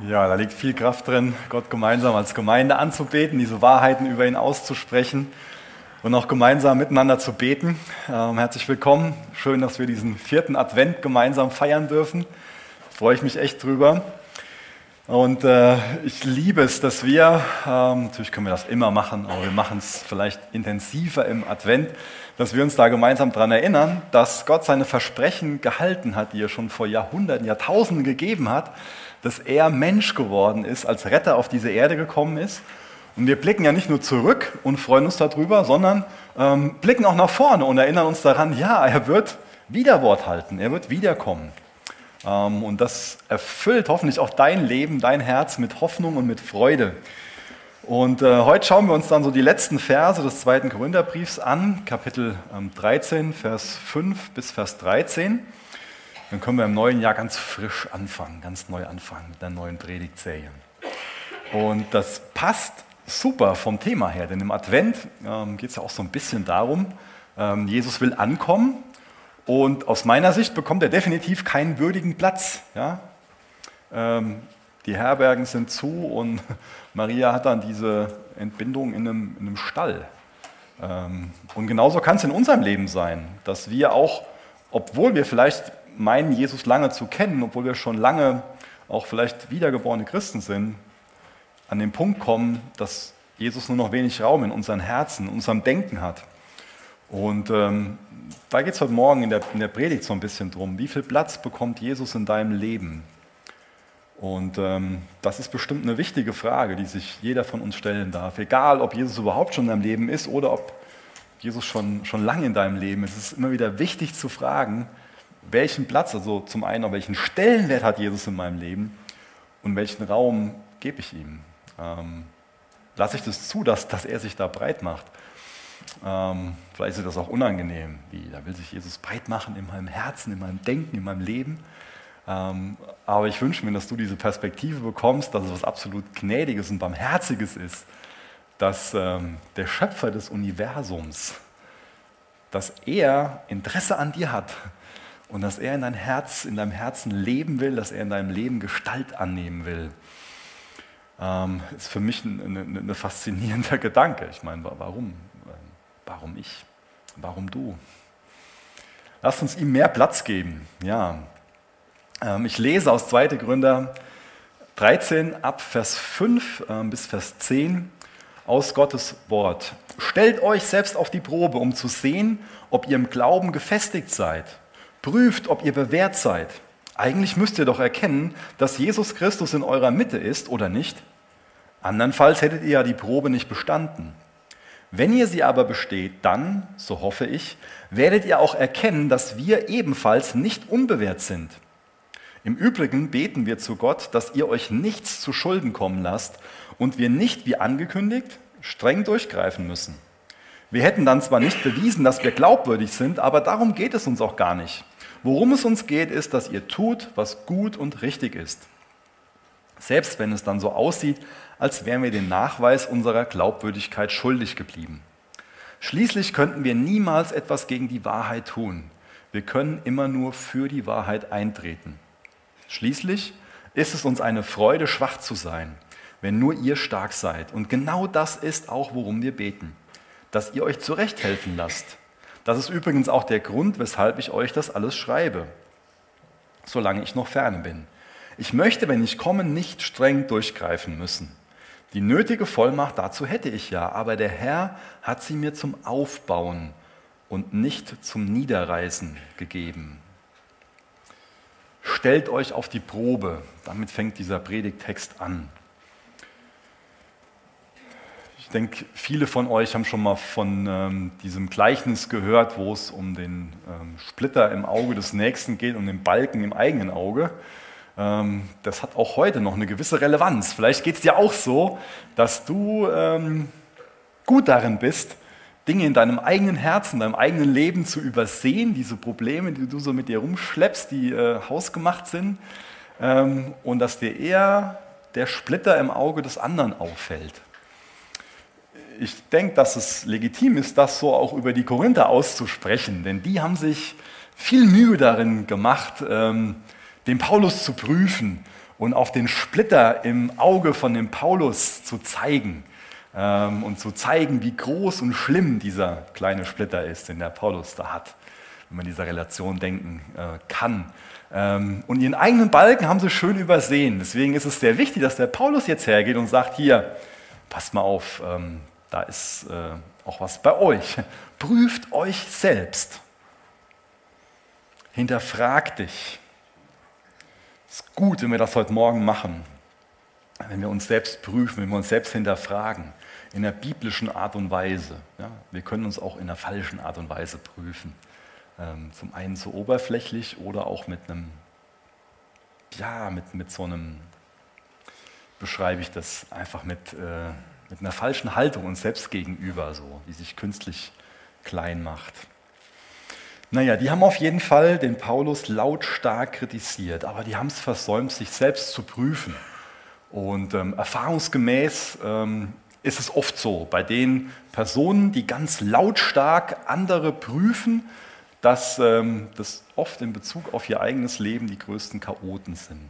Ja, da liegt viel Kraft drin, Gott gemeinsam als Gemeinde anzubeten, diese Wahrheiten über ihn auszusprechen und auch gemeinsam miteinander zu beten. Ähm, herzlich willkommen. Schön, dass wir diesen vierten Advent gemeinsam feiern dürfen. Freue ich mich echt drüber. Und äh, ich liebe es, dass wir, ähm, natürlich können wir das immer machen, aber wir machen es vielleicht intensiver im Advent, dass wir uns da gemeinsam daran erinnern, dass Gott seine Versprechen gehalten hat, die er schon vor Jahrhunderten, Jahrtausenden gegeben hat dass er Mensch geworden ist, als Retter auf diese Erde gekommen ist. Und wir blicken ja nicht nur zurück und freuen uns darüber, sondern ähm, blicken auch nach vorne und erinnern uns daran, ja, er wird wieder Wort halten, er wird wiederkommen. Ähm, und das erfüllt hoffentlich auch dein Leben, dein Herz mit Hoffnung und mit Freude. Und äh, heute schauen wir uns dann so die letzten Verse des zweiten Korintherbriefs an, Kapitel ähm, 13, Vers 5 bis Vers 13 dann können wir im neuen Jahr ganz frisch anfangen, ganz neu anfangen mit einer neuen Predigtserie. Und das passt super vom Thema her, denn im Advent ähm, geht es ja auch so ein bisschen darum, ähm, Jesus will ankommen und aus meiner Sicht bekommt er definitiv keinen würdigen Platz. Ja? Ähm, die Herbergen sind zu und Maria hat dann diese Entbindung in einem, in einem Stall. Ähm, und genauso kann es in unserem Leben sein, dass wir auch, obwohl wir vielleicht meinen, Jesus lange zu kennen, obwohl wir schon lange auch vielleicht wiedergeborene Christen sind, an den Punkt kommen, dass Jesus nur noch wenig Raum in unseren Herzen, in unserem Denken hat. Und ähm, da geht es heute Morgen in der, in der Predigt so ein bisschen drum. Wie viel Platz bekommt Jesus in deinem Leben? Und ähm, das ist bestimmt eine wichtige Frage, die sich jeder von uns stellen darf. Egal, ob Jesus überhaupt schon in deinem Leben ist oder ob Jesus schon, schon lange in deinem Leben ist. Es ist immer wieder wichtig zu fragen, welchen Platz, also zum einen, welchen Stellenwert hat Jesus in meinem Leben und welchen Raum gebe ich ihm? Ähm, lasse ich das zu, dass, dass er sich da breit macht? Ähm, vielleicht ist das auch unangenehm. Wie, da will sich Jesus breit machen in meinem Herzen, in meinem Denken, in meinem Leben. Ähm, aber ich wünsche mir, dass du diese Perspektive bekommst, dass es was absolut Gnädiges und Barmherziges ist, dass ähm, der Schöpfer des Universums, dass er Interesse an dir hat, und dass er in dein Herz, in deinem Herzen leben will, dass er in deinem Leben Gestalt annehmen will. Ähm, ist für mich ein, ein, ein faszinierender Gedanke. Ich meine, warum? Warum ich? Warum du? Lass uns ihm mehr Platz geben. Ja. Ähm, ich lese aus 2. Gründer 13 ab Vers 5 ähm, bis Vers 10 aus Gottes Wort. Stellt euch selbst auf die Probe, um zu sehen, ob ihr im Glauben gefestigt seid. Prüft, ob ihr bewährt seid. Eigentlich müsst ihr doch erkennen, dass Jesus Christus in eurer Mitte ist oder nicht. Andernfalls hättet ihr ja die Probe nicht bestanden. Wenn ihr sie aber besteht, dann, so hoffe ich, werdet ihr auch erkennen, dass wir ebenfalls nicht unbewährt sind. Im Übrigen beten wir zu Gott, dass ihr euch nichts zu Schulden kommen lasst und wir nicht, wie angekündigt, streng durchgreifen müssen. Wir hätten dann zwar nicht bewiesen, dass wir glaubwürdig sind, aber darum geht es uns auch gar nicht. Worum es uns geht, ist, dass ihr tut, was gut und richtig ist. Selbst wenn es dann so aussieht, als wären wir den Nachweis unserer Glaubwürdigkeit schuldig geblieben. Schließlich könnten wir niemals etwas gegen die Wahrheit tun. Wir können immer nur für die Wahrheit eintreten. Schließlich ist es uns eine Freude, schwach zu sein, wenn nur ihr stark seid. Und genau das ist auch, worum wir beten, dass ihr euch zurechthelfen lasst das ist übrigens auch der Grund, weshalb ich euch das alles schreibe, solange ich noch ferne bin. Ich möchte, wenn ich komme, nicht streng durchgreifen müssen. Die nötige Vollmacht dazu hätte ich ja, aber der Herr hat sie mir zum Aufbauen und nicht zum Niederreißen gegeben. Stellt euch auf die Probe. Damit fängt dieser Predigtext an denke, viele von euch haben schon mal von ähm, diesem Gleichnis gehört, wo es um den ähm, Splitter im Auge des Nächsten geht und den Balken im eigenen Auge. Ähm, das hat auch heute noch eine gewisse Relevanz. Vielleicht geht es dir auch so, dass du ähm, gut darin bist, Dinge in deinem eigenen Herzen, in deinem eigenen Leben zu übersehen, diese Probleme, die du so mit dir rumschleppst, die äh, hausgemacht sind, ähm, und dass dir eher der Splitter im Auge des anderen auffällt ich denke, dass es legitim ist, das so auch über die Korinther auszusprechen, denn die haben sich viel Mühe darin gemacht, ähm, den Paulus zu prüfen und auf den Splitter im Auge von dem Paulus zu zeigen ähm, und zu zeigen, wie groß und schlimm dieser kleine Splitter ist, den der Paulus da hat, wenn man dieser Relation denken äh, kann. Ähm, und ihren eigenen Balken haben sie schön übersehen. Deswegen ist es sehr wichtig, dass der Paulus jetzt hergeht und sagt, hier, passt mal auf, ähm, da ist äh, auch was bei euch. Prüft euch selbst. Hinterfragt dich. Es ist gut, wenn wir das heute Morgen machen, wenn wir uns selbst prüfen, wenn wir uns selbst hinterfragen, in der biblischen Art und Weise. Ja, wir können uns auch in der falschen Art und Weise prüfen. Ähm, zum einen so oberflächlich oder auch mit einem, ja, mit, mit so einem, beschreibe ich das einfach mit, äh, mit einer falschen Haltung uns selbst gegenüber, so, die sich künstlich klein macht. Naja, die haben auf jeden Fall den Paulus lautstark kritisiert, aber die haben es versäumt, sich selbst zu prüfen. Und ähm, erfahrungsgemäß ähm, ist es oft so, bei den Personen, die ganz lautstark andere prüfen, dass ähm, das oft in Bezug auf ihr eigenes Leben die größten Chaoten sind.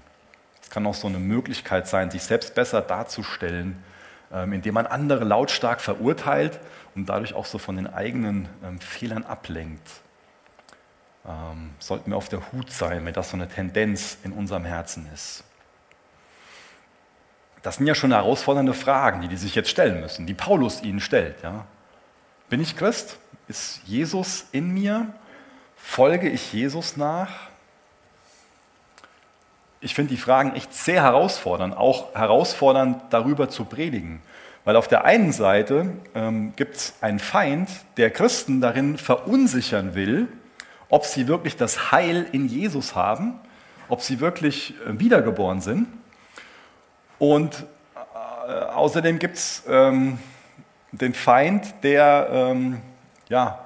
Es kann auch so eine Möglichkeit sein, sich selbst besser darzustellen, ähm, indem man andere lautstark verurteilt und dadurch auch so von den eigenen ähm, Fehlern ablenkt. Ähm, sollten wir auf der Hut sein, wenn das so eine Tendenz in unserem Herzen ist. Das sind ja schon herausfordernde Fragen, die die sich jetzt stellen müssen, die Paulus ihnen stellt. Ja. Bin ich Christ? Ist Jesus in mir? Folge ich Jesus nach? Ich finde die Fragen echt sehr herausfordernd, auch herausfordernd darüber zu predigen. Weil auf der einen Seite ähm, gibt es einen Feind, der Christen darin verunsichern will, ob sie wirklich das Heil in Jesus haben, ob sie wirklich äh, wiedergeboren sind. Und äh, außerdem gibt es ähm, den Feind, der ähm, ja,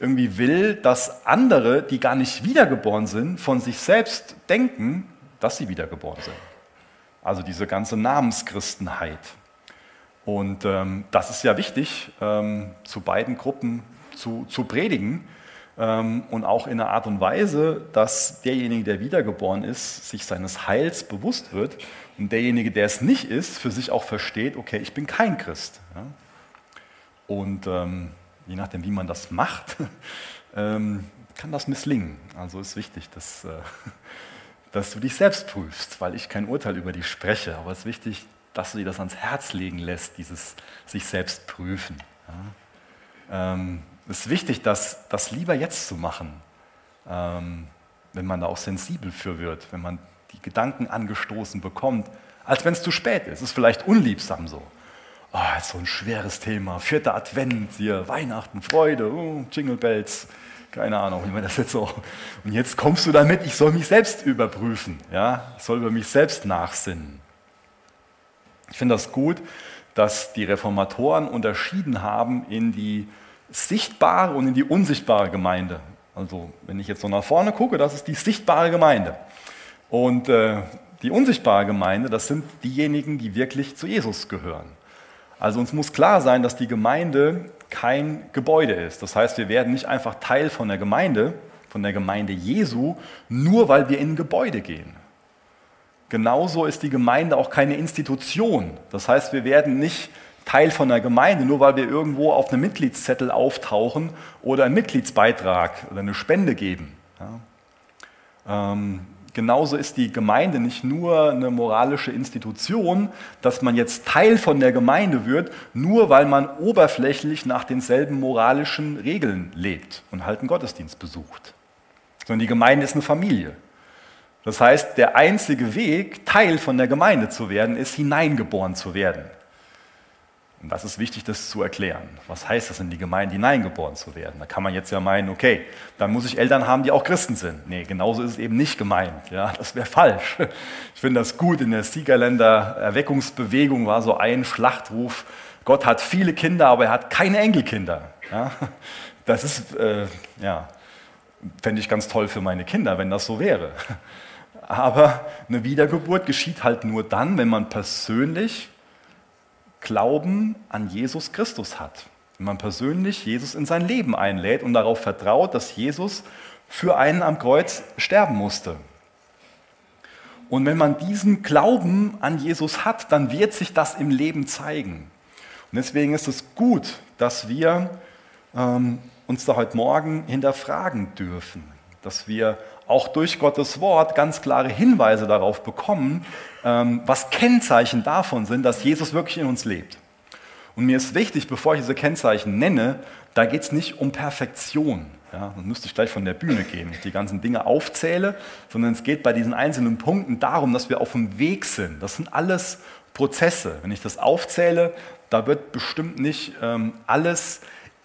irgendwie will, dass andere, die gar nicht wiedergeboren sind, von sich selbst denken, dass sie wiedergeboren sind. Also diese ganze Namenschristenheit. Und ähm, das ist ja wichtig, ähm, zu beiden Gruppen zu, zu predigen und auch in einer Art und Weise, dass derjenige, der wiedergeboren ist, sich seines Heils bewusst wird und derjenige, der es nicht ist, für sich auch versteht, okay, ich bin kein Christ. Und ähm, je nachdem, wie man das macht, ähm, kann das misslingen. Also ist wichtig, dass, äh, dass du dich selbst prüfst, weil ich kein Urteil über dich spreche. Aber es ist wichtig, dass du dir das ans Herz legen lässt, dieses sich selbst prüfen. Ja? Ähm, es ist wichtig, das, das lieber jetzt zu machen, ähm, wenn man da auch sensibel für wird, wenn man die Gedanken angestoßen bekommt, als wenn es zu spät ist. Es ist vielleicht unliebsam so oh, so ein schweres Thema, vierter Advent, hier Weihnachten, Freude, oh, Jingle Bells, keine Ahnung, wie man das jetzt so. Und jetzt kommst du damit, ich soll mich selbst überprüfen, ja, ich soll über mich selbst nachsinnen. Ich finde das gut, dass die Reformatoren unterschieden haben in die sichtbare und in die unsichtbare Gemeinde. Also wenn ich jetzt so nach vorne gucke, das ist die sichtbare Gemeinde. Und äh, die unsichtbare Gemeinde, das sind diejenigen, die wirklich zu Jesus gehören. Also uns muss klar sein, dass die Gemeinde kein Gebäude ist. Das heißt, wir werden nicht einfach Teil von der Gemeinde, von der Gemeinde Jesu, nur weil wir in ein Gebäude gehen. Genauso ist die Gemeinde auch keine Institution. Das heißt, wir werden nicht Teil von der Gemeinde, nur weil wir irgendwo auf einem Mitgliedszettel auftauchen oder einen Mitgliedsbeitrag oder eine Spende geben. Ja. Ähm, Genauso ist die Gemeinde nicht nur eine moralische Institution, dass man jetzt Teil von der Gemeinde wird, nur weil man oberflächlich nach denselben moralischen Regeln lebt und halt einen Gottesdienst besucht. Sondern die Gemeinde ist eine Familie. Das heißt, der einzige Weg, Teil von der Gemeinde zu werden, ist hineingeboren zu werden. Und das ist wichtig, das zu erklären. Was heißt das in die Gemeinde hineingeboren zu werden? Da kann man jetzt ja meinen, okay, dann muss ich Eltern haben, die auch Christen sind. Nee, genauso ist es eben nicht gemeint. Ja, das wäre falsch. Ich finde das gut. In der Siegerländer Erweckungsbewegung war so ein Schlachtruf, Gott hat viele Kinder, aber er hat keine Enkelkinder. Ja, das ist, äh, ja, fände ich ganz toll für meine Kinder, wenn das so wäre. Aber eine Wiedergeburt geschieht halt nur dann, wenn man persönlich Glauben an Jesus Christus hat. Wenn man persönlich Jesus in sein Leben einlädt und darauf vertraut, dass Jesus für einen am Kreuz sterben musste. und wenn man diesen Glauben an Jesus hat, dann wird sich das im Leben zeigen. Und deswegen ist es gut, dass wir ähm, uns da heute Morgen hinterfragen dürfen, dass wir auch durch Gottes Wort ganz klare Hinweise darauf bekommen, ähm, was Kennzeichen davon sind, dass Jesus wirklich in uns lebt. Und mir ist wichtig, bevor ich diese Kennzeichen nenne, da geht es nicht um Perfektion. Ja, dann müsste ich gleich von der Bühne gehen, die ganzen Dinge aufzähle, sondern es geht bei diesen einzelnen Punkten darum, dass wir auf dem Weg sind. Das sind alles Prozesse. Wenn ich das aufzähle, da wird bestimmt nicht ähm, alles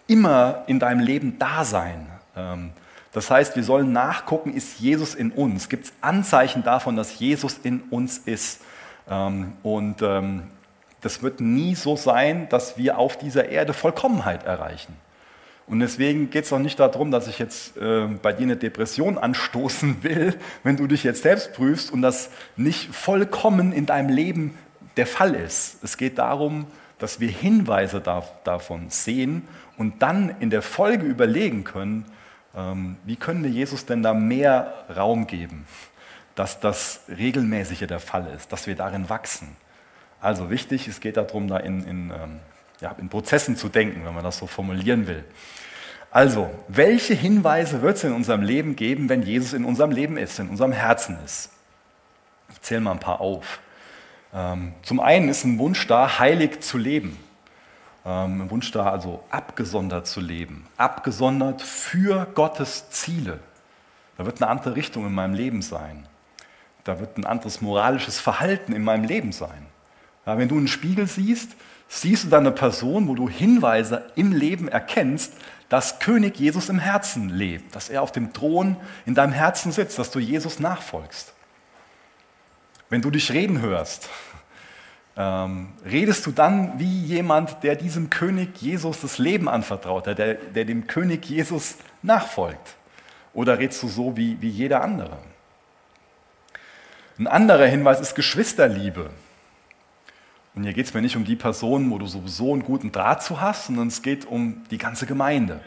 immer in deinem Leben da sein. Ähm, das heißt, wir sollen nachgucken, ist Jesus in uns? Gibt es Anzeichen davon, dass Jesus in uns ist? Ähm, und ähm, das wird nie so sein, dass wir auf dieser Erde Vollkommenheit erreichen. Und deswegen geht es auch nicht darum, dass ich jetzt äh, bei dir eine Depression anstoßen will, wenn du dich jetzt selbst prüfst und das nicht vollkommen in deinem Leben der Fall ist. Es geht darum, dass wir Hinweise da, davon sehen und dann in der Folge überlegen können, ähm, wie können wir Jesus denn da mehr Raum geben, dass das regelmäßiger der Fall ist, dass wir darin wachsen. Also wichtig, es geht darum, da in, in, ähm, ja, in Prozessen zu denken, wenn man das so formulieren will. Also, welche Hinweise wird es in unserem Leben geben, wenn Jesus in unserem Leben ist, in unserem Herzen ist? Ich zähle mal ein paar auf. Ähm, zum einen ist ein Wunsch da, heilig zu leben. Ähm, Wunsch da, also abgesondert zu leben, abgesondert für Gottes Ziele. Da wird eine andere Richtung in meinem Leben sein. Da wird ein anderes moralisches Verhalten in meinem Leben sein. Ja, wenn du einen Spiegel siehst, siehst du dann eine Person, wo du Hinweise im Leben erkennst, dass König Jesus im Herzen lebt, dass er auf dem Thron in deinem Herzen sitzt, dass du Jesus nachfolgst. Wenn du dich reden hörst, ähm, redest du dann wie jemand, der diesem König Jesus das Leben anvertraut hat, der, der dem König Jesus nachfolgt? Oder redest du so wie, wie jeder andere? Ein anderer Hinweis ist Geschwisterliebe. Und hier geht es mir nicht um die Person, wo du sowieso einen guten Draht zu hast, sondern es geht um die ganze Gemeinde.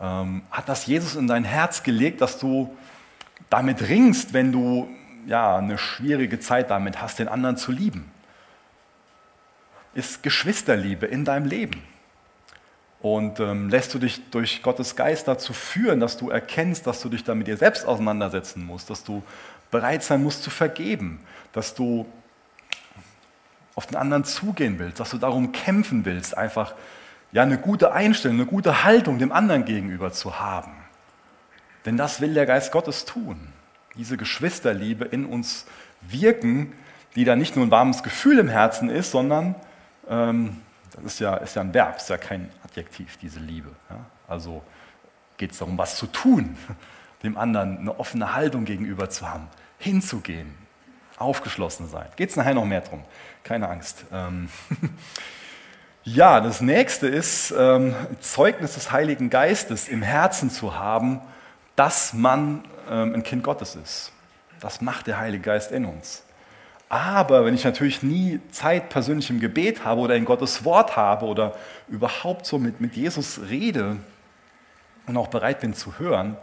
Ähm, hat das Jesus in dein Herz gelegt, dass du damit ringst, wenn du ja, eine schwierige Zeit damit hast, den anderen zu lieben? Ist Geschwisterliebe in deinem Leben. Und ähm, lässt du dich durch Gottes Geist dazu führen, dass du erkennst, dass du dich da mit dir selbst auseinandersetzen musst, dass du bereit sein musst zu vergeben, dass du auf den anderen zugehen willst, dass du darum kämpfen willst, einfach ja, eine gute Einstellung, eine gute Haltung dem anderen gegenüber zu haben. Denn das will der Geist Gottes tun. Diese Geschwisterliebe in uns wirken, die dann nicht nur ein warmes Gefühl im Herzen ist, sondern ähm, das ist ja, ist ja ein Verb, ist ja kein Adjektiv, diese Liebe. Ja? Also geht es darum, was zu tun, dem anderen eine offene Haltung gegenüber zu haben, hinzugehen, aufgeschlossen sein. Geht es nachher noch mehr drum, keine Angst. Ähm, ja, das nächste ist, ähm, Zeugnis des Heiligen Geistes im Herzen zu haben, dass man ähm, ein Kind Gottes ist. Das macht der Heilige Geist in uns. Aber wenn ich natürlich nie Zeit persönlich im Gebet habe oder in Gottes Wort habe oder überhaupt so mit, mit Jesus rede und auch bereit bin zu hören,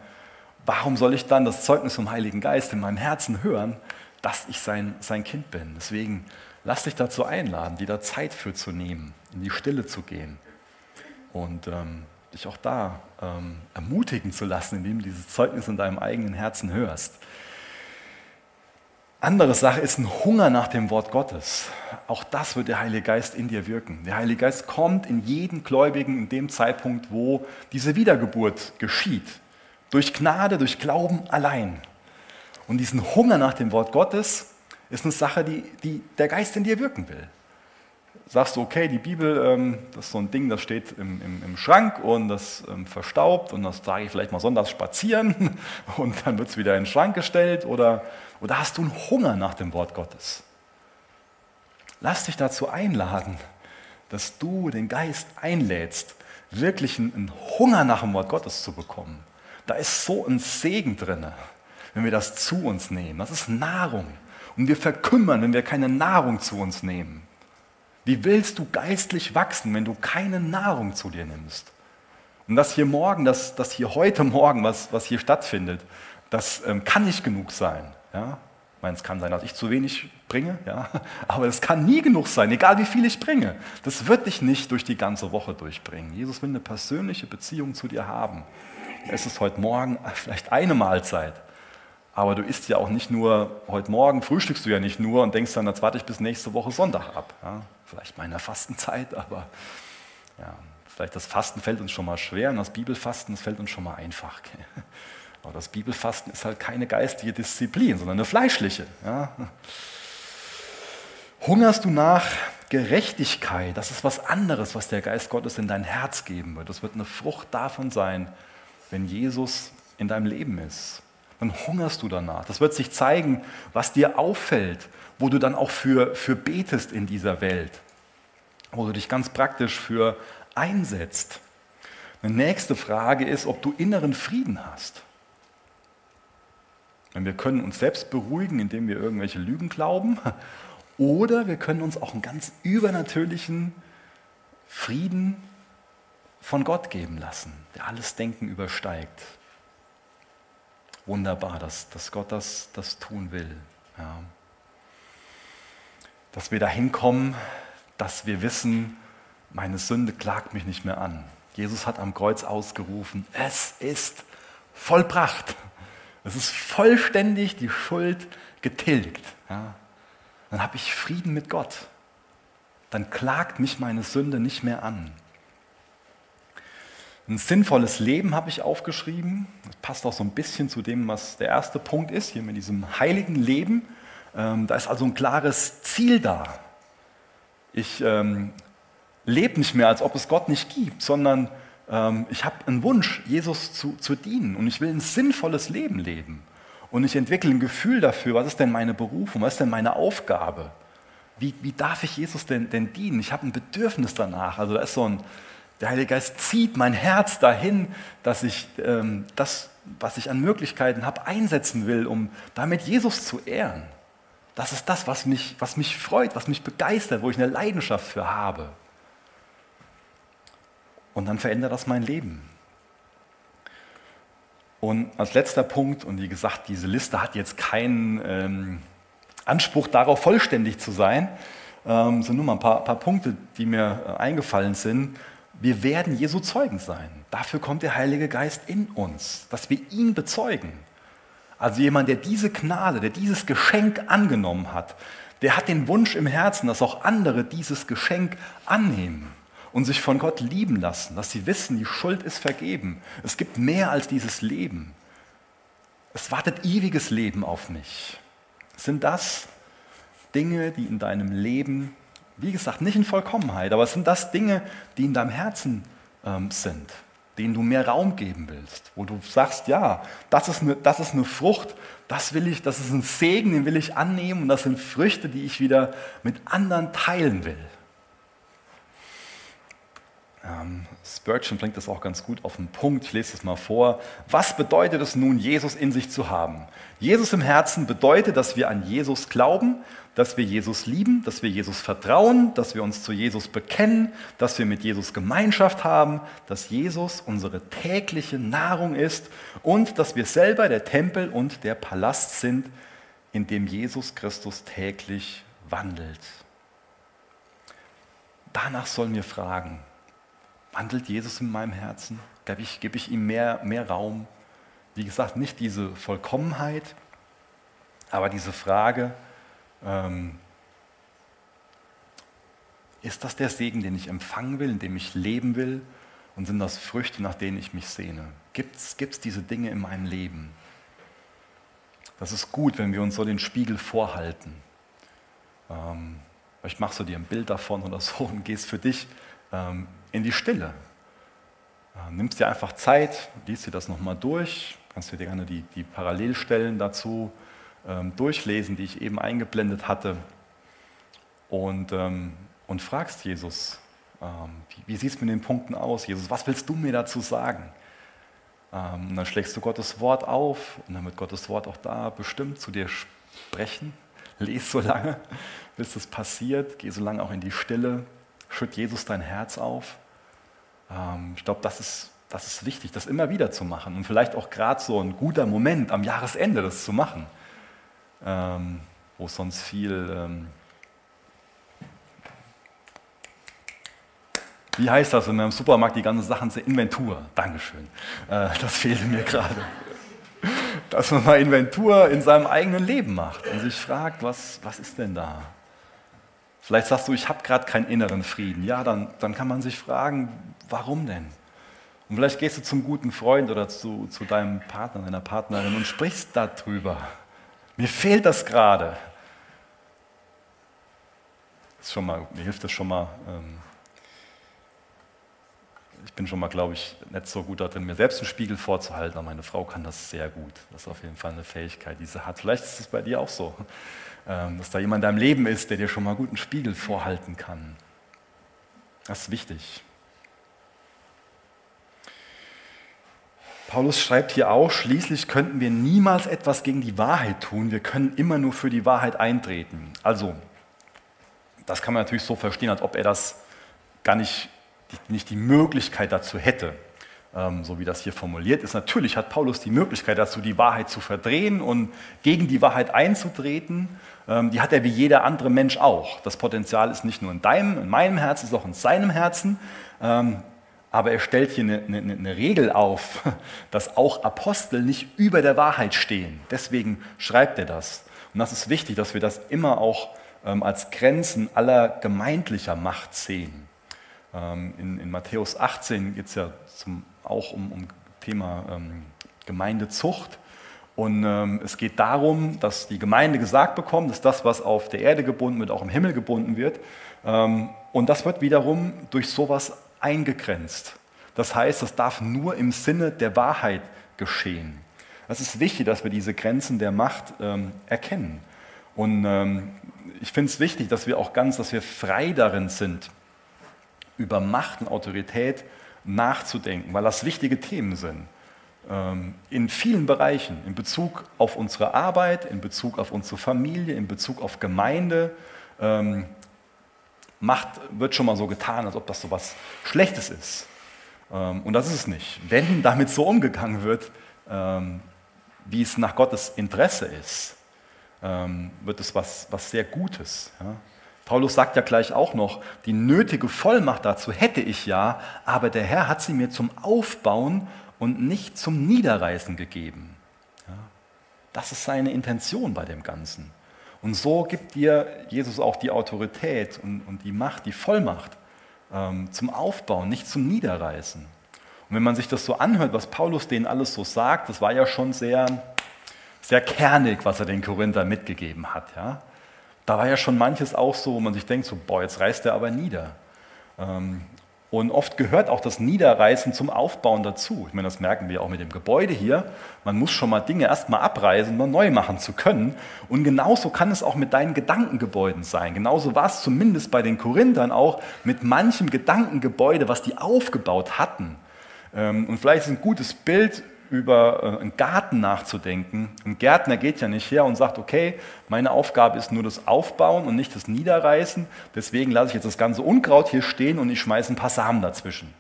warum soll ich dann das Zeugnis vom Heiligen Geist in meinem Herzen hören, dass ich sein, sein Kind bin? Deswegen lass dich dazu einladen, da Zeit für zu nehmen, in die Stille zu gehen und ähm, dich auch da ähm, ermutigen zu lassen, indem du dieses Zeugnis in deinem eigenen Herzen hörst. Andere Sache ist ein Hunger nach dem Wort Gottes. Auch das wird der Heilige Geist in dir wirken. Der Heilige Geist kommt in jeden Gläubigen in dem Zeitpunkt, wo diese Wiedergeburt geschieht. Durch Gnade, durch Glauben allein. Und diesen Hunger nach dem Wort Gottes ist eine Sache, die, die der Geist in dir wirken will. Sagst du, okay, die Bibel, ähm, das ist so ein Ding, das steht im, im, im Schrank und das ähm, verstaubt und das trage ich vielleicht mal sonntags spazieren und dann wird es wieder in den Schrank gestellt oder oder hast du einen Hunger nach dem Wort Gottes? Lass dich dazu einladen, dass du den Geist einlädst, wirklich einen Hunger nach dem Wort Gottes zu bekommen. Da ist so ein Segen drin, wenn wir das zu uns nehmen. Das ist Nahrung. Und wir verkümmern, wenn wir keine Nahrung zu uns nehmen. Wie willst du geistlich wachsen, wenn du keine Nahrung zu dir nimmst? Und das hier morgen, das, das hier heute Morgen, was, was hier stattfindet, das ähm, kann nicht genug sein. Ja? meine, es kann sein, dass ich zu wenig bringe, ja, aber es kann nie genug sein, egal wie viel ich bringe. Das wird dich nicht durch die ganze Woche durchbringen. Jesus will eine persönliche Beziehung zu dir haben. Es ist heute Morgen vielleicht eine Mahlzeit, aber du isst ja auch nicht nur heute Morgen, frühstückst du ja nicht nur und denkst dann, jetzt warte ich bis nächste Woche Sonntag ab. Ja, vielleicht mal in der Fastenzeit, aber ja, vielleicht das Fasten fällt uns schon mal schwer und das Bibelfasten, das fällt uns schon mal einfach. Aber das Bibelfasten ist halt keine geistige Disziplin, sondern eine fleischliche. Ja. Hungerst du nach Gerechtigkeit? Das ist was anderes, was der Geist Gottes in dein Herz geben wird. Das wird eine Frucht davon sein, wenn Jesus in deinem Leben ist. Dann hungerst du danach. Das wird sich zeigen, was dir auffällt, wo du dann auch für, für betest in dieser Welt, wo du dich ganz praktisch für einsetzt. Eine nächste Frage ist, ob du inneren Frieden hast. Wir können uns selbst beruhigen, indem wir irgendwelche Lügen glauben, oder wir können uns auch einen ganz übernatürlichen Frieden von Gott geben lassen, der alles Denken übersteigt. Wunderbar, dass, dass Gott das, das tun will. Ja. Dass wir dahin kommen, dass wir wissen, meine Sünde klagt mich nicht mehr an. Jesus hat am Kreuz ausgerufen, es ist vollbracht. Es ist vollständig die Schuld getilgt. Ja. Dann habe ich Frieden mit Gott. Dann klagt mich meine Sünde nicht mehr an. Ein sinnvolles Leben habe ich aufgeschrieben. Das passt auch so ein bisschen zu dem, was der erste Punkt ist, hier mit diesem heiligen Leben. Ähm, da ist also ein klares Ziel da. Ich ähm, lebe nicht mehr, als ob es Gott nicht gibt, sondern ähm, ich habe einen Wunsch, Jesus zu, zu dienen und ich will ein sinnvolles Leben leben. Und ich entwickle ein Gefühl dafür, was ist denn meine Berufung, was ist denn meine Aufgabe? Wie, wie darf ich Jesus denn, denn dienen? Ich habe ein Bedürfnis danach. Also da ist so ein, der Heilige Geist zieht mein Herz dahin, dass ich ähm, das, was ich an Möglichkeiten habe, einsetzen will, um damit Jesus zu ehren. Das ist das, was mich, was mich freut, was mich begeistert, wo ich eine Leidenschaft für habe. Und dann verändert das mein Leben. Und als letzter Punkt, und wie gesagt, diese Liste hat jetzt keinen ähm, Anspruch darauf, vollständig zu sein, ähm, sind nur mal ein paar, paar Punkte, die mir äh, eingefallen sind. Wir werden Jesu Zeugen sein. Dafür kommt der Heilige Geist in uns, dass wir ihn bezeugen. Also jemand, der diese Gnade, der dieses Geschenk angenommen hat, der hat den Wunsch im Herzen, dass auch andere dieses Geschenk annehmen und sich von Gott lieben lassen, dass sie wissen, die Schuld ist vergeben. Es gibt mehr als dieses Leben. Es wartet ewiges Leben auf mich. Sind das Dinge, die in deinem Leben, wie gesagt, nicht in Vollkommenheit, aber sind das Dinge, die in deinem Herzen ähm, sind, denen du mehr Raum geben willst, wo du sagst, ja, das ist, eine, das ist eine Frucht, das will ich, das ist ein Segen, den will ich annehmen und das sind Früchte, die ich wieder mit anderen teilen will. Ähm, Spurgeon bringt das auch ganz gut auf den Punkt. Ich lese es mal vor. Was bedeutet es nun, Jesus in sich zu haben? Jesus im Herzen bedeutet, dass wir an Jesus glauben, dass wir Jesus lieben, dass wir Jesus vertrauen, dass wir uns zu Jesus bekennen, dass wir mit Jesus Gemeinschaft haben, dass Jesus unsere tägliche Nahrung ist und dass wir selber der Tempel und der Palast sind, in dem Jesus Christus täglich wandelt. Danach sollen wir fragen, Wandelt Jesus in meinem Herzen? Gebe ich, gebe ich ihm mehr, mehr Raum? Wie gesagt, nicht diese Vollkommenheit, aber diese Frage, ähm, ist das der Segen, den ich empfangen will, in dem ich leben will? Und sind das Früchte, nach denen ich mich sehne? Gibt es diese Dinge in meinem Leben? Das ist gut, wenn wir uns so den Spiegel vorhalten. Ähm, vielleicht machst du dir ein Bild davon oder so und gehst für dich in die Stille. Nimmst dir einfach Zeit, liest dir das nochmal durch, kannst dir gerne die, die Parallelstellen dazu ähm, durchlesen, die ich eben eingeblendet hatte und, ähm, und fragst Jesus, ähm, wie, wie sieht es mit den Punkten aus? Jesus, was willst du mir dazu sagen? Ähm, und dann schlägst du Gottes Wort auf und dann wird Gottes Wort auch da bestimmt zu dir sprechen. Lies so lange, bis es passiert, geh so lange auch in die Stille, schütt Jesus dein Herz auf ähm, ich glaube, das ist, das ist wichtig, das immer wieder zu machen und vielleicht auch gerade so ein guter Moment am Jahresende das zu machen. ähm, wo sonst viel... Ähm, wie heißt das, wenn man im Supermarkt die ganzen Sachen zur Inventur? Dankeschön. Äh, das fehlte mir gerade. Dass man mal Inventur in seinem eigenen Leben macht und sich fragt, was, was ist denn da? Vielleicht sagst du, ich habe gerade keinen inneren Frieden. Ja, dann, dann kann man sich fragen, warum denn? Und vielleicht gehst du zum guten Freund oder zu, zu deinem Partner, deiner Partnerin und sprichst darüber. Mir fehlt das gerade. Mir hilft das schon mal. Ähm, ich bin schon mal, glaube ich, nicht so gut darin, mir selbst einen Spiegel vorzuhalten, aber meine Frau kann das sehr gut. Das ist auf jeden Fall eine Fähigkeit, die sie hat. Vielleicht ist es bei dir auch so, dass da jemand in deinem Leben ist, der dir schon mal gut einen Spiegel vorhalten kann. Das ist wichtig. Paulus schreibt hier auch, schließlich könnten wir niemals etwas gegen die Wahrheit tun, wir können immer nur für die Wahrheit eintreten. Also, das kann man natürlich so verstehen, als ob er das gar nicht, nicht die Möglichkeit dazu hätte, ähm, so wie das hier formuliert ist. Natürlich hat Paulus die Möglichkeit dazu, die Wahrheit zu verdrehen und gegen die Wahrheit einzutreten. Ähm, die hat er wie jeder andere Mensch auch. Das Potenzial ist nicht nur in deinem, in meinem Herzen, es ist auch in seinem Herzen. Ähm, aber er stellt hier eine, eine, eine, Regel auf, dass auch Apostel nicht über der Wahrheit stehen. Deswegen schreibt er das. Und das ist wichtig, dass wir das immer auch ähm, als Grenzen aller gemeindlicher Macht sehen. Ähm, in, in, Matthäus 18 geht es ja zum, auch um, um Thema ähm, Gemeindezucht. Und ähm, es geht darum, dass die Gemeinde gesagt bekommt, dass das, was auf der Erde gebunden wird, auch im Himmel gebunden wird. Ähm, und das wird wiederum durch sowas eingegrenzt. Das heißt, das darf nur im Sinne der Wahrheit geschehen. Es ist wichtig, dass wir diese Grenzen der Macht ähm, erkennen. Und ähm, ich finde es wichtig, dass wir auch ganz, dass wir frei darin sind, über Macht und Autorität nachzudenken, weil das wichtige Themen sind. Ähm, in vielen Bereichen, in Bezug auf unsere Arbeit, in Bezug auf unsere Familie, in Bezug auf Gemeinde, ähm, Macht wird schon mal so getan, als ob das so was Schlechtes ist. Ähm, und das ist es nicht. Wenn damit so umgegangen wird, wie es nach Gottes Interesse ist, wird es was, was sehr Gutes. Paulus sagt ja gleich auch noch, die nötige Vollmacht dazu hätte ich ja, aber der Herr hat sie mir zum Aufbauen und nicht zum Niederreißen gegeben. Das ist seine Intention bei dem Ganzen. Und so gibt dir Jesus auch die Autorität und, und die Macht, die Vollmacht ähm, zum Aufbauen, nicht zum Niederreißen. Und wenn man sich das so anhört, was Paulus denen alles so sagt, das war ja schon sehr, sehr kernig, was er den Korinther mitgegeben hat. Ja? Da war ja schon manches auch so, wo man sich denkt, so, boah, jetzt reißt er aber nieder. Ähm, und oft gehört auch das Niederreißen zum Aufbauen dazu. Ich meine, das merken wir auch mit dem Gebäude hier. Man muss schon mal Dinge erstmal abreißen, um neu machen zu können. Und genauso kann es auch mit deinen Gedankengebäuden sein. Genauso war es zumindest bei den Korinthern auch mit manchem Gedankengebäude, was die aufgebaut hatten. Ähm, und vielleicht ist ein gutes Bild über äh, einen Garten nachzudenken. Ein Gärtner geht ja nicht her und sagt, okay, meine Aufgabe ist nur das Aufbauen und nicht das Niederreißen. Deswegen lasse ich jetzt das ganze Unkraut hier stehen und ich schmeiße ein paar Samen dazwischen.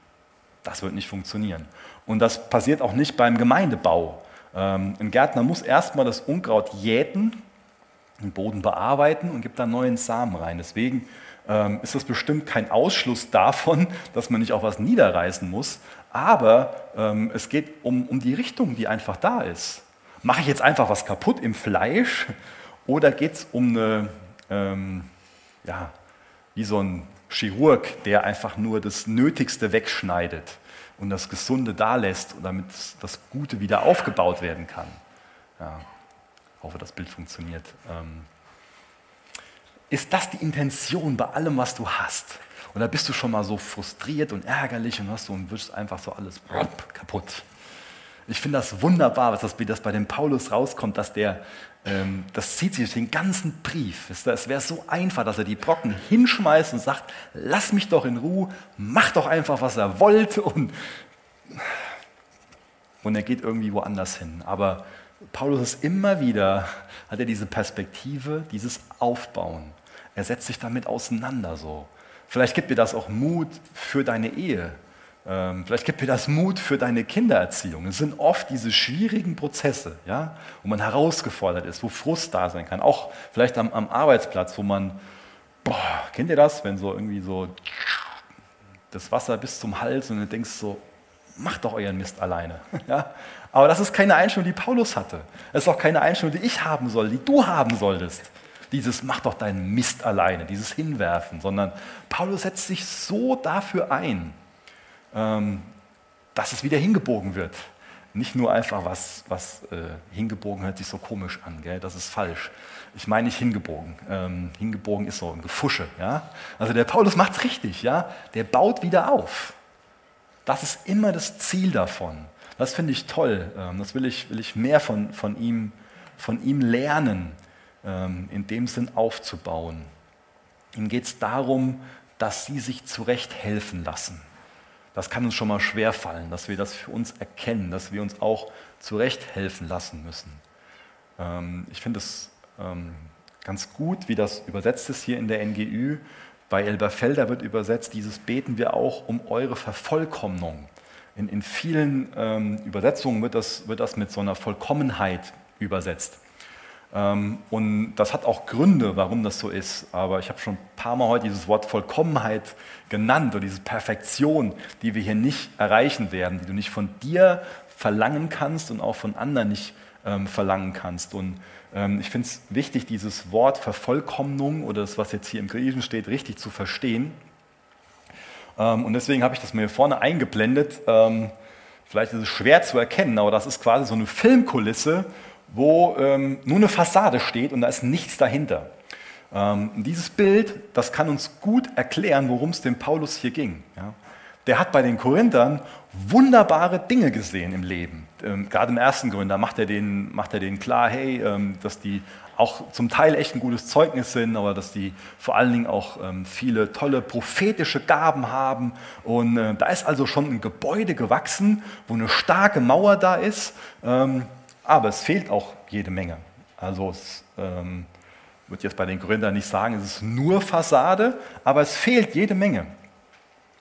Das wird nicht funktionieren. Und das passiert auch nicht beim Gemeindebau. Ähm, ein Gärtner muss erstmal das Unkraut jäten, den Boden bearbeiten und gibt dann neuen Samen rein. Deswegen ähm, ist das bestimmt kein Ausschluss davon, dass man nicht auch was niederreißen muss. Aber ähm, es geht um, um die Richtung, die einfach da ist. Mache ich jetzt einfach was kaputt im Fleisch oder geht es um eine, ähm, ja, wie so ein Chirurg, der einfach nur das Nötigste wegschneidet und das Gesunde da lässt, damit das Gute wieder aufgebaut werden kann? Ja, hoffe, das Bild funktioniert. Ähm, ist das die Intention bei allem, was du hast? Oder bist du schon mal so frustriert und ärgerlich und hast so und wirst einfach so alles kaputt? Ich finde das wunderbar, was das, das bei dem Paulus rauskommt, dass der, ähm, das zieht sich den ganzen Brief. Es wäre so einfach, dass er die Brocken hinschmeißt und sagt, lass mich doch in Ruhe, mach doch einfach, was er wollte und, und er geht irgendwie woanders hin. Aber Paulus ist immer wieder, hat er diese Perspektive, dieses Aufbauen. Er setzt sich damit auseinander so. Vielleicht gibt dir das auch Mut für deine Ehe. Ähm, vielleicht gibt dir das Mut für deine Kindererziehung. Es sind oft diese schwierigen Prozesse, ja, wo man herausgefordert ist, wo Frust da sein kann. Auch vielleicht am, am Arbeitsplatz, wo man, boah, kennt ihr das, wenn so irgendwie so das Wasser bis zum Hals und du denkst so, macht doch euren Mist alleine. Ja? Aber das ist keine Einstellung, die Paulus hatte. Das ist auch keine Einstellung, die ich haben soll, die du haben solltest. Dieses mach doch deinen Mist alleine, dieses Hinwerfen, sondern Paulus setzt sich so dafür ein, ähm, dass es wieder hingebogen wird. Nicht nur einfach was, was äh, hingebogen hört sich so komisch an, gell? das ist falsch. Ich meine nicht hingebogen. Ähm, hingebogen ist so ein Gefusche. Ja? Also der Paulus macht es richtig. Ja? Der baut wieder auf. Das ist immer das Ziel davon. Das finde ich toll. Ähm, das will ich, will ich mehr von, von, ihm, von ihm lernen, in dem Sinn aufzubauen. Ihm geht es darum, dass sie sich zurecht helfen lassen. Das kann uns schon mal schwer fallen, dass wir das für uns erkennen, dass wir uns auch zurecht helfen lassen müssen. Ähm, ich finde es ganz gut, wie das übersetzt ist hier in der NGÜ. Bei Elberfelder wird übersetzt, dieses beten wir auch um eure Vervollkommnung. In, in vielen ähm, Übersetzungen wird das, wird das mit so einer Vollkommenheit übersetzt. Ähm, und das hat auch Gründe, warum das so ist. Aber ich habe schon ein paar Mal heute dieses Wort Vollkommenheit genannt oder diese Perfektion, die wir hier nicht erreichen werden, die du nicht von dir verlangen kannst und auch von anderen nicht ähm, verlangen kannst. Und ähm, ich finde es wichtig, dieses Wort Vervollkommnung oder das, was jetzt hier im Griechischen steht, richtig zu verstehen. Ähm, und deswegen habe ich das mir hier vorne eingeblendet. Ähm, vielleicht ist es schwer zu erkennen, aber das ist quasi so eine Filmkulisse, wo nur eine Fassade steht und da ist nichts dahinter. dieses Bild, das kann uns gut erklären, worum es dem Paulus hier ging. Der hat bei den Korinthern wunderbare Dinge gesehen im Leben. Ähm, gerade im ersten Gründer macht er denen, macht er denen klar, hey, ähm, dass die auch zum Teil echt ein gutes Zeugnis sind, aber dass die vor allen Dingen auch ähm, viele tolle prophetische Gaben haben. Und äh, da ist also schon ein Gebäude gewachsen, wo eine starke Mauer da ist, ähm, aber es fehlt auch jede Menge. Also es ähm, würde jetzt bei den Gründern nicht sagen, es ist nur Fassade, aber es fehlt jede Menge.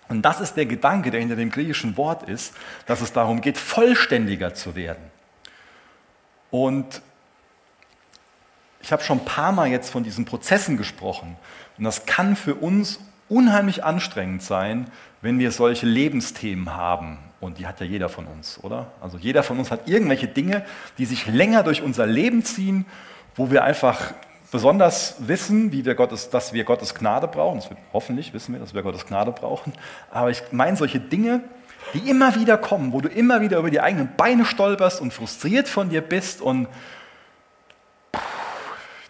Und das ist der Gedanke, der hinter dem griechischen Wort ist, dass es darum geht, vollständiger zu werden. Und ich habe schon ein paar Mal jetzt von diesen Prozessen gesprochen. Und das kann für uns unheimlich anstrengend sein, wenn wir solche Lebensthemen haben. Und die hat ja jeder von uns, oder? Also jeder von uns hat irgendwelche Dinge, die sich länger durch unser Leben ziehen, wo wir einfach besonders wissen, wie wir Gottes, dass wir Gottes Gnade brauchen. Wird, hoffentlich wissen wir, dass wir Gottes Gnade brauchen. Aber ich meine solche Dinge, die immer wieder kommen, wo du immer wieder über die eigenen Beine stolperst und frustriert von dir bist und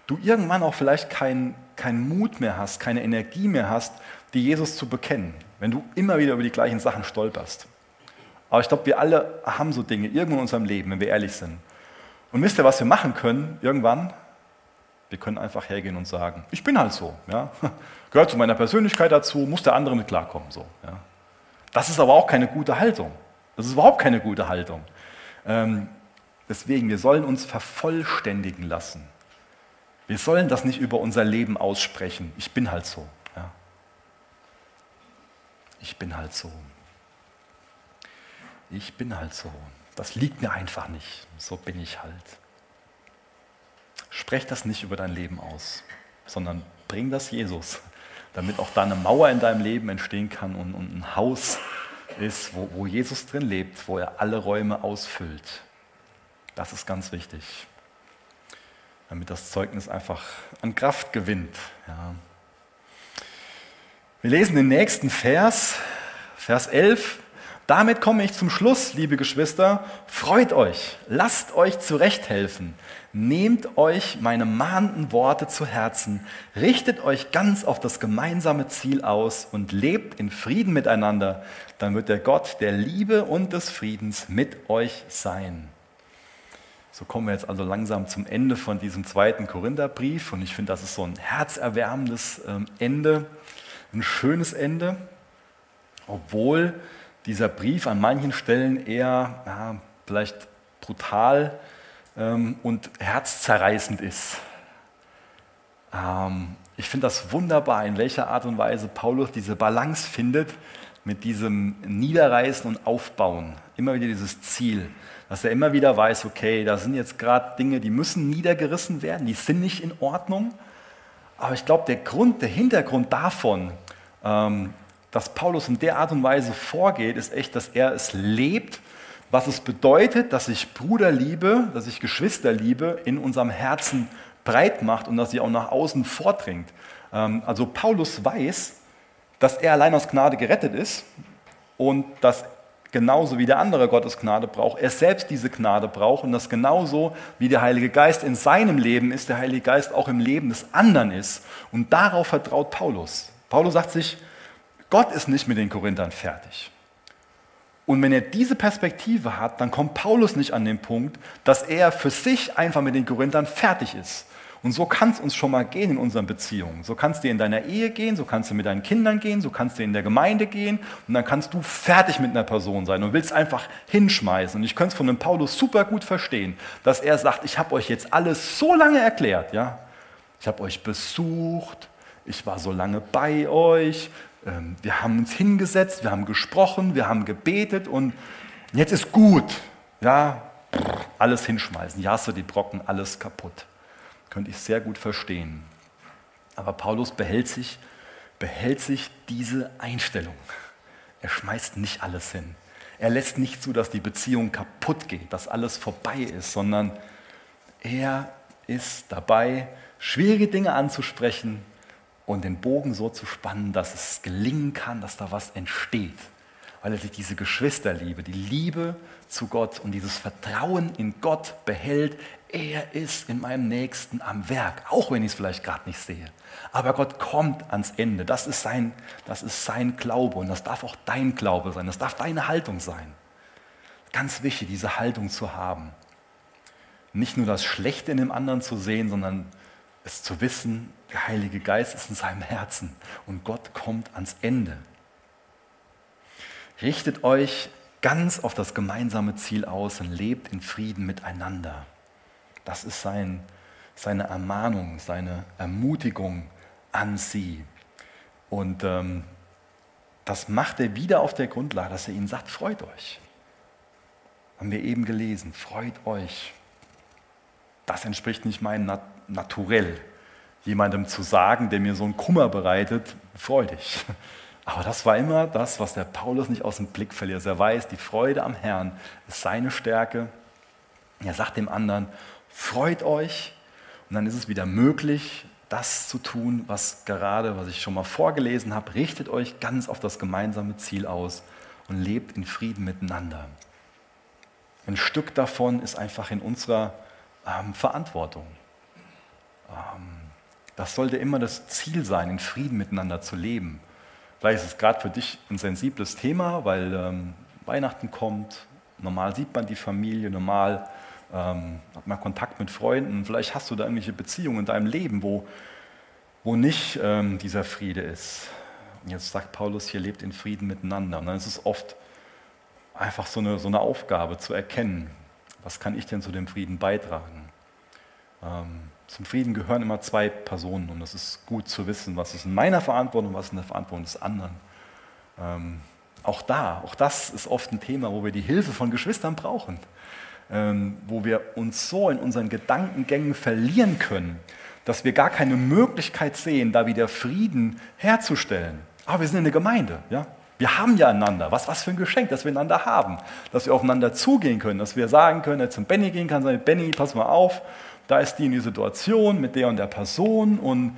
du irgendwann auch vielleicht keinen kein Mut mehr hast, keine Energie mehr hast, die Jesus zu bekennen, wenn du immer wieder über die gleichen Sachen stolperst. Aber ich glaube, wir alle haben so Dinge irgendwo in unserem Leben, wenn wir ehrlich sind. Und wisst ihr, was wir machen können irgendwann? Wir können einfach hergehen und sagen, ich bin halt so. Ja? Gehört zu meiner Persönlichkeit dazu, muss der andere mit klarkommen. So, ja? Das ist aber auch keine gute Haltung. Das ist überhaupt keine gute Haltung. Ähm, deswegen, wir sollen uns vervollständigen lassen. Wir sollen das nicht über unser Leben aussprechen. Ich bin halt so. Ja? Ich bin halt so. Ich bin halt so. Das liegt mir einfach nicht. So bin ich halt. Sprech das nicht über dein Leben aus, sondern bring das Jesus, damit auch da eine Mauer in deinem Leben entstehen kann und, und ein Haus ist, wo, wo Jesus drin lebt, wo er alle Räume ausfüllt. Das ist ganz wichtig, damit das Zeugnis einfach an Kraft gewinnt. Ja. Wir lesen den nächsten Vers, Vers 11. Damit komme ich zum Schluss, liebe Geschwister. Freut euch, lasst euch zurechthelfen, nehmt euch meine mahnenden Worte zu Herzen, richtet euch ganz auf das gemeinsame Ziel aus und lebt in Frieden miteinander. Dann wird der Gott der Liebe und des Friedens mit euch sein. So kommen wir jetzt also langsam zum Ende von diesem zweiten Korintherbrief und ich finde, das ist so ein herzerwärmendes ähm, Ende, ein schönes Ende, obwohl dieser Brief an manchen Stellen eher ja, vielleicht brutal ähm, und herzzerreißend ist. Ähm, ich finde das wunderbar, in welcher Art und Weise Paulus diese Balance findet mit diesem Niederreißen und Aufbauen. Immer wieder dieses Ziel, dass er immer wieder weiß, okay, da sind jetzt gerade Dinge, die müssen niedergerissen werden, die sind nicht in Ordnung. Aber ich glaube, der Grund, der Hintergrund davon, ähm, dass Paulus in der Art und Weise vorgeht, ist echt, dass er es lebt, was es bedeutet, dass sich Bruderliebe, dass sich Geschwisterliebe in unserem Herzen breit macht und dass sie auch nach außen vordringt. Ähm, also Paulus weiß, dass er allein aus Gnade gerettet ist und dass genauso wie der andere Gottes Gnade braucht, er selbst diese Gnade braucht und dass genauso wie der Heilige Geist in seinem Leben ist, der Heilige Geist auch im Leben des anderen ist. Und darauf vertraut Paulus. Paulus sagt sich, Gott ist nicht mit den Korinthern fertig. Und wenn er diese Perspektive hat, dann kommt Paulus nicht an den Punkt, dass er für sich einfach mit den Korinthern fertig ist. Und so kann es uns schon mal gehen in unseren Beziehungen. So kannst du in deiner Ehe gehen, so kannst du mit deinen Kindern gehen, so kannst du in der Gemeinde gehen und dann kannst du fertig mit einer Person sein und willst einfach hinschmeißen. Und ich könnte es von dem Paulus super gut verstehen, dass er sagt, ich habe euch jetzt alles so lange erklärt, ja. Ich habe euch besucht, ich war so lange bei euch, wir haben uns hingesetzt, wir haben gesprochen, wir haben gebetet und jetzt ist gut. Ja, alles hinschmeißen. Ja, du die Brocken, alles kaputt. Könnte ich sehr gut verstehen. Aber Paulus behält sich, behält sich diese Einstellung. Er schmeißt nicht alles hin. Er lässt nicht zu, dass die Beziehung kaputt geht, dass alles vorbei ist, sondern er ist dabei, schwierige Dinge anzusprechen und den Bogen so zu spannen, dass es gelingen kann, dass da was entsteht. Weil er sich diese Geschwisterliebe, die Liebe zu Gott und dieses Vertrauen in Gott behält, er ist in meinem Nächsten am Werk, auch wenn ich es vielleicht gerade nicht sehe. Aber Gott kommt ans Ende. Das ist, sein, das ist sein Glaube und das darf auch dein Glaube sein. Das darf deine Haltung sein. Ganz wichtig, diese Haltung zu haben. Nicht nur das Schlechte in dem anderen zu sehen, sondern es zu wissen, der Heilige Geist ist in seinem Herzen und Gott kommt ans Ende. Richtet euch ganz auf das gemeinsame Ziel aus und lebt in Frieden miteinander. Das ist sein, seine Ermahnung, seine Ermutigung an sie. Und ähm, das macht er wieder auf der Grundlage, dass er ihnen sagt, freut euch. Haben wir eben gelesen, freut euch. Das entspricht nicht meinem Nat Naturell, jemandem zu sagen, der mir so einen Kummer bereitet, freu dich. Aber das war immer das, was der Paulus nicht aus dem Blick verliert. Er weiß, die Freude am Herrn ist seine Stärke. Er sagt dem anderen, freut euch und dann ist es wieder möglich, das zu tun, was gerade, was ich schon mal vorgelesen habe. Richtet euch ganz auf das gemeinsame Ziel aus und lebt in Frieden miteinander. Ein Stück davon ist einfach in unserer ähm, Verantwortung. Ähm, das sollte immer das Ziel sein, in Frieden miteinander zu leben. Vielleicht ist es gerade für dich ein sensibles Thema, weil ähm, Weihnachten kommt, normal sieht man die Familie, normal ähm, hat man Kontakt mit Freunden, vielleicht hast du da irgendwelche Beziehungen in deinem Leben, wo, wo nicht dieser Friede ist. Und jetzt sagt Paulus, hier lebt in Frieden miteinander. Und dann ist es oft einfach so eine, so eine Aufgabe zu erkennen, was kann ich denn zu dem Frieden beitragen. Zum Frieden gehören immer zwei Personen und es ist gut zu wissen, was ist in meiner Verantwortung, was ist in der Verantwortung des anderen. Ähm, auch da, auch das ist oft ein Thema, wo wir die Hilfe von Geschwistern brauchen ähm, wo wir uns so in unseren Gedankengängen verlieren können, dass wir gar keine Möglichkeit sehen, da wieder Frieden herzustellen. Aber wir sind in der Gemeinde, ja. Wir haben ja einander. Was, was für ein Geschenk, dass wir einander haben. Dass wir aufeinander zugehen können, dass wir sagen können, dass zum Benny gehen kann, sagen, Benny, pass mal auf, da ist die in die Situation mit der und der Person und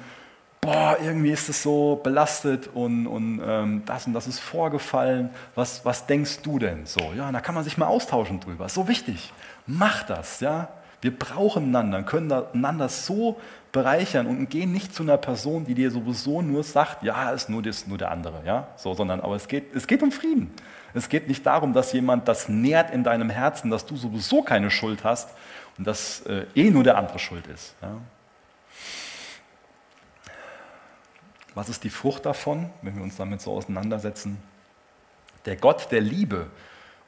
boah, irgendwie ist es so belastet und, und ähm, das und das ist vorgefallen. Was, was denkst du denn so? Ja, da kann man sich mal austauschen drüber. So wichtig. Mach das, ja. Wir brauchen einander, können einander so bereichern und gehen nicht zu einer Person, die dir sowieso nur sagt, ja, ist nur, das, nur der andere, ja, so, sondern aber es geht, es geht um Frieden. Es geht nicht darum, dass jemand das nährt in deinem Herzen, dass du sowieso keine Schuld hast und dass äh, eh nur der andere schuld ist. Ja. Was ist die Frucht davon, wenn wir uns damit so auseinandersetzen? Der Gott der Liebe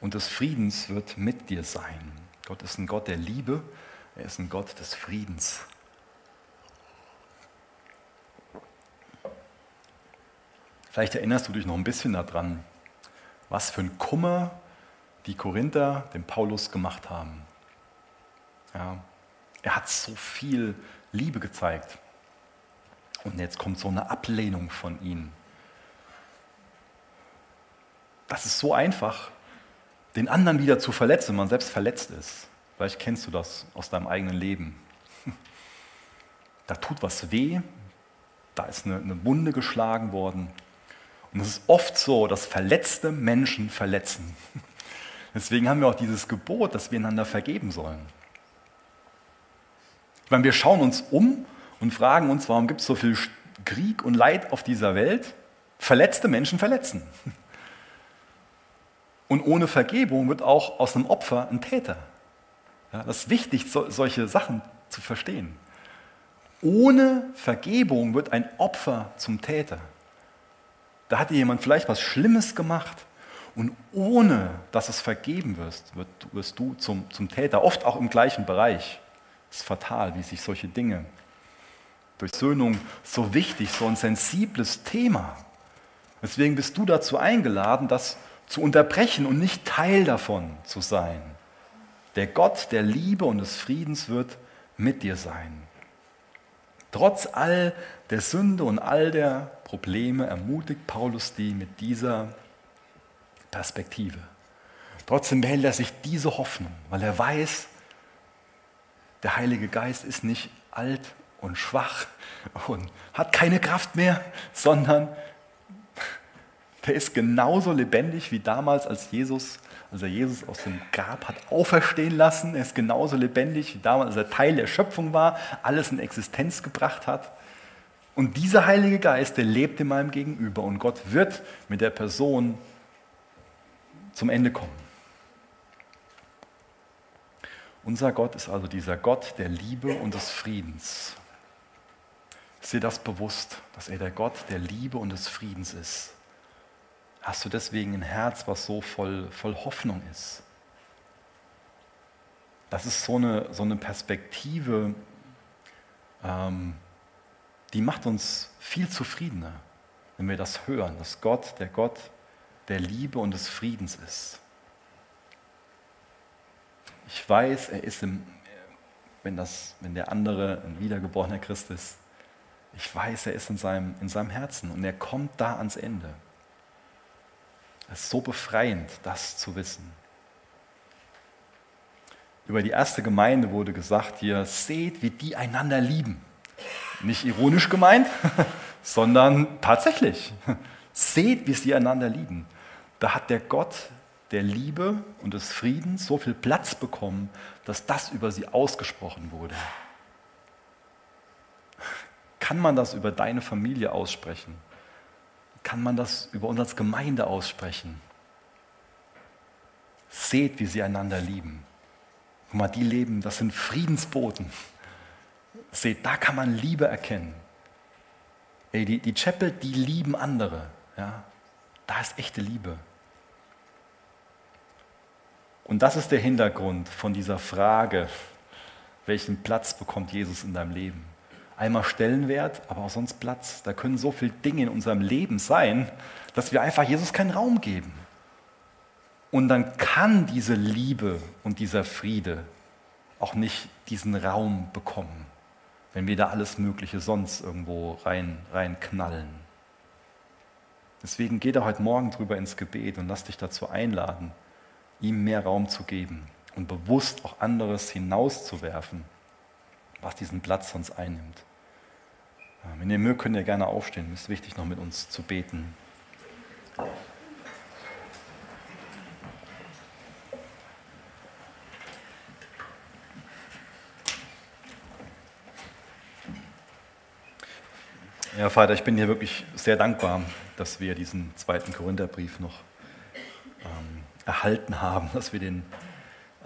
und des Friedens wird mit dir sein. Gott ist ein Gott der Liebe, er ist ein Gott des Friedens. Vielleicht erinnerst du dich noch ein bisschen daran, was für ein Kummer die Korinther dem Paulus gemacht haben. Ja, er hat so viel Liebe gezeigt. Und jetzt kommt so eine Ablehnung von ihnen. Das ist so einfach, den anderen wieder zu verletzen, wenn man selbst verletzt ist. Vielleicht kennst du das aus deinem eigenen Leben. Da tut was weh, da ist eine, eine Wunde geschlagen worden. Und es ist oft so, dass verletzte Menschen verletzen. Deswegen haben wir auch dieses Gebot, dass wir einander vergeben sollen. Ich meine, wir schauen uns um und fragen uns, warum gibt es so viel Krieg und Leid auf dieser Welt? Verletzte Menschen verletzen. Und ohne Vergebung wird auch aus einem Opfer ein Täter. Ja, das ist wichtig, so, solche Sachen zu verstehen. Ohne Vergebung wird ein Opfer zum Täter. Da hat dir jemand vielleicht was Schlimmes gemacht und ohne dass es vergeben wirst, wirst du zum, zum Täter, oft auch im gleichen Bereich. Das ist fatal, wie sich solche Dinge durch Söhnung so wichtig, so ein sensibles Thema. Deswegen bist du dazu eingeladen, das zu unterbrechen und nicht Teil davon zu sein. Der Gott der Liebe und des Friedens wird mit dir sein. Trotz all der Sünde und all der Probleme ermutigt Paulus die mit dieser Perspektive. Trotzdem behält er sich diese Hoffnung, weil er weiß, der Heilige Geist ist nicht alt und schwach und hat keine Kraft mehr, sondern der ist genauso lebendig wie damals, als Jesus, als er Jesus aus dem Grab hat auferstehen lassen. Er ist genauso lebendig wie damals, als er Teil der Schöpfung war, alles in Existenz gebracht hat. Und dieser Heilige Geist, der lebt in meinem Gegenüber und Gott wird mit der Person zum Ende kommen. Unser Gott ist also dieser Gott der Liebe und des Friedens. Ist dir das bewusst, dass er der Gott der Liebe und des Friedens ist? Hast du deswegen ein Herz, was so voll, voll Hoffnung ist? Das ist so eine, so eine Perspektive, ähm, die macht uns viel zufriedener, wenn wir das hören, dass Gott der Gott der Liebe und des Friedens ist. Ich weiß, er ist im, wenn, das, wenn der andere ein wiedergeborener Christ ist, ich weiß, er ist in seinem, in seinem Herzen und er kommt da ans Ende. Es ist so befreiend, das zu wissen. Über die erste Gemeinde wurde gesagt, ihr seht, wie die einander lieben. Nicht ironisch gemeint, sondern tatsächlich. Seht, wie sie einander lieben. Da hat der Gott der Liebe und des Friedens so viel Platz bekommen, dass das über sie ausgesprochen wurde. Kann man das über deine Familie aussprechen? Kann man das über uns als Gemeinde aussprechen? Seht, wie sie einander lieben. Guck mal, die leben, das sind Friedensboten. Seht, da kann man Liebe erkennen. Ey, die, die Chapel, die lieben andere. Ja? Da ist echte Liebe. Und das ist der Hintergrund von dieser Frage, welchen Platz bekommt Jesus in deinem Leben? Einmal Stellenwert, aber auch sonst Platz. Da können so viele Dinge in unserem Leben sein, dass wir einfach Jesus keinen Raum geben. Und dann kann diese Liebe und dieser Friede auch nicht diesen Raum bekommen, wenn wir da alles Mögliche sonst irgendwo rein, rein knallen. Deswegen geh da heute Morgen drüber ins Gebet und lass dich dazu einladen ihm mehr Raum zu geben und bewusst auch anderes hinauszuwerfen, was diesen Platz sonst einnimmt. Wenn ihr mögt, könnt ihr gerne aufstehen. Es ist wichtig, noch mit uns zu beten. Ja, Vater, ich bin dir wirklich sehr dankbar, dass wir diesen zweiten Korintherbrief noch ähm, erhalten haben, dass wir den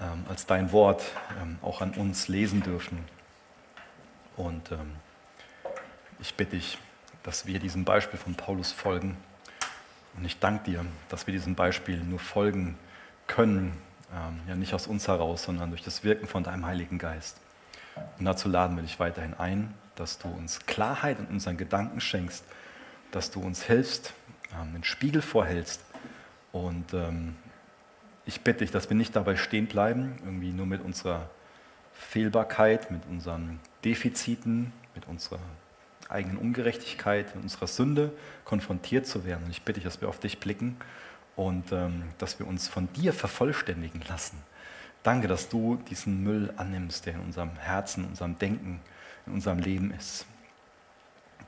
ähm, als dein Wort ähm, auch an uns lesen dürfen. Und ähm, ich bitte dich, dass wir diesem Beispiel von Paulus folgen. Und ich danke dir, dass wir diesem Beispiel nur folgen können, ähm, ja nicht aus uns heraus, sondern durch das Wirken von deinem Heiligen Geist. Und dazu laden wir dich weiterhin ein, dass du uns Klarheit in unseren Gedanken schenkst, dass du uns hilfst, ähm, den Spiegel vorhältst Und ähm, ich bitte dich, dass wir nicht dabei stehen bleiben, irgendwie nur mit unserer Fehlbarkeit, mit unseren Defiziten, mit unserer eigenen Ungerechtigkeit, mit unserer Sünde konfrontiert zu werden. Und ich bitte dich, dass wir auf dich blicken und ähm, dass wir uns von dir vervollständigen lassen. Danke, dass du diesen Müll annimmst, der in unserem Herzen, in unserem Denken, in unserem Leben ist.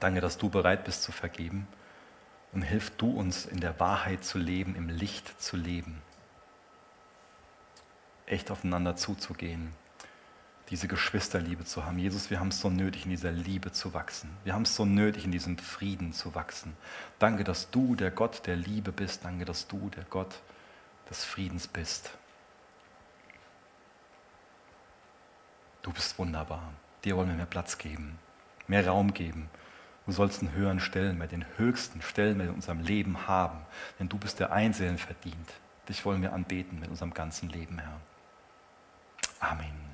Danke, dass du bereit bist zu vergeben und hilf du uns in der Wahrheit zu leben, im Licht zu leben, echt aufeinander zuzugehen, diese Geschwisterliebe zu haben. Jesus, wir haben es so nötig, in dieser Liebe zu wachsen. Wir haben es so nötig, in diesem Frieden zu wachsen. Danke, dass du der Gott der Liebe bist. Danke, dass du der Gott des Friedens bist. Du bist wunderbar. Dir wollen wir mehr Platz geben, mehr Raum geben. Du sollst einen höheren Stellenwert, den höchsten Stellenwert in unserem Leben haben. Denn du bist der Einzelne verdient. Dich wollen wir anbeten mit unserem ganzen Leben, Herr. Amen.